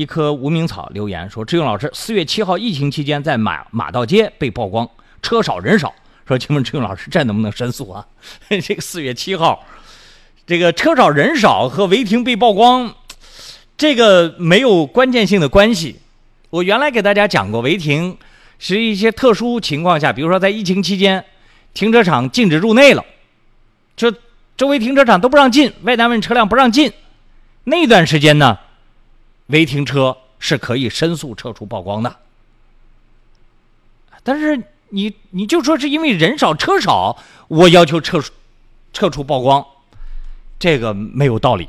一棵无名草留言说：“志勇老师，四月七号疫情期间在马马道街被曝光车少人少，说请问志勇老师这能不能申诉啊？这个四月七号，这个车少人少和违停被曝光，这个没有关键性的关系。我原来给大家讲过，违停是一些特殊情况下，比如说在疫情期间，停车场禁止入内了，就周围停车场都不让进，外单位车辆不让进，那段时间呢？”违停车是可以申诉撤出曝光的，但是你你就说是因为人少车少，我要求撤撤除曝光，这个没有道理。